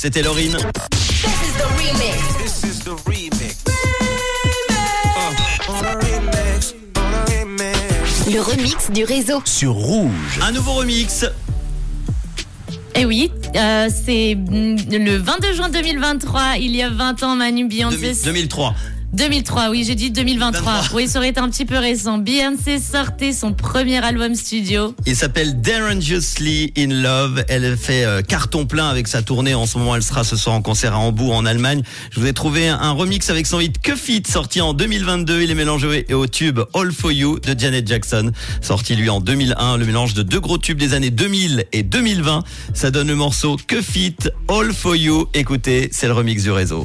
C'était Laurine. This is the remix. This is the remix. Le remix du réseau. Sur Rouge. Un nouveau remix. Eh oui, euh, c'est mm, le 22 juin 2023, il y a 20 ans, Manu Beyoncé. 2000 2003. 2003, oui, j'ai dit 2023. 23. Oui, ça aurait été un petit peu récent. Beyoncé sortait son premier album studio. Il s'appelle Dangerously in Love. Elle fait euh, carton plein avec sa tournée. En ce moment, elle sera ce soir en concert à Hambourg, en Allemagne. Je vous ai trouvé un, un remix avec son hit Que Fit, sorti en 2022. Il est mélangé au tube All For You de Janet Jackson, sorti lui en 2001. Le mélange de deux gros tubes des années 2000 et 2020. Ça donne le morceau Que Fit, All For You. Écoutez, c'est le remix du réseau.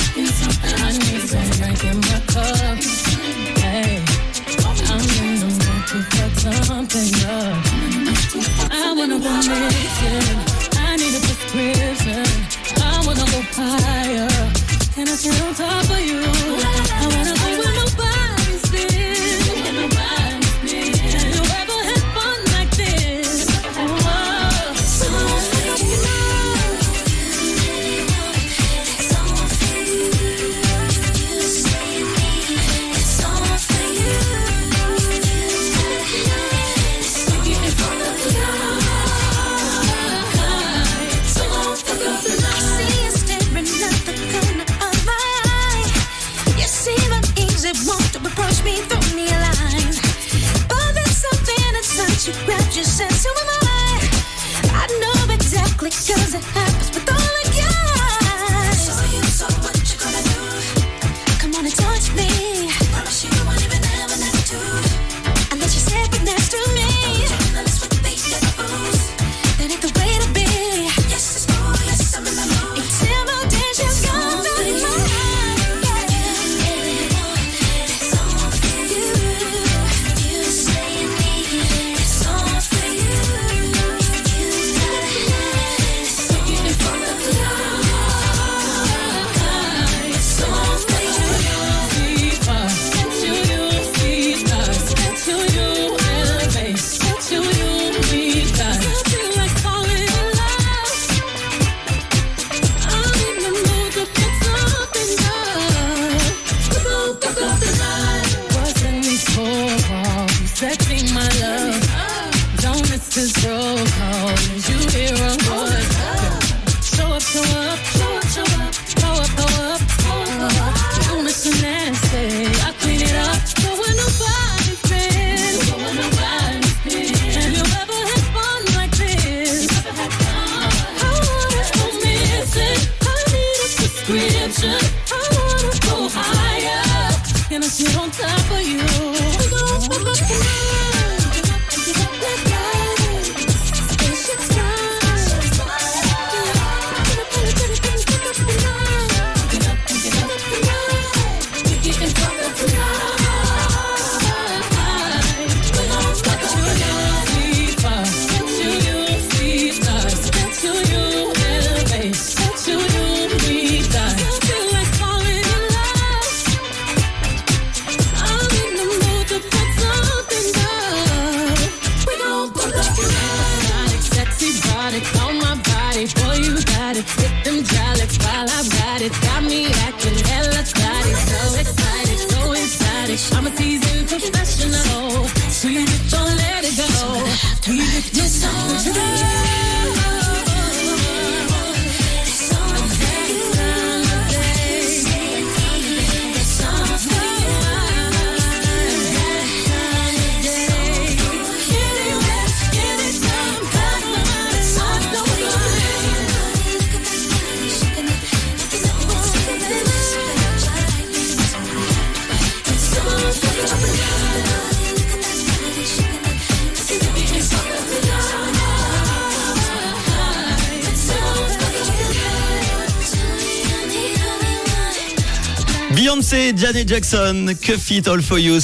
I need a prescription. I wanna go higher. And it's on top of you. I wanna go with me through a I ride it. Got me Beyoncé, Janet Jackson, Que Fit All For You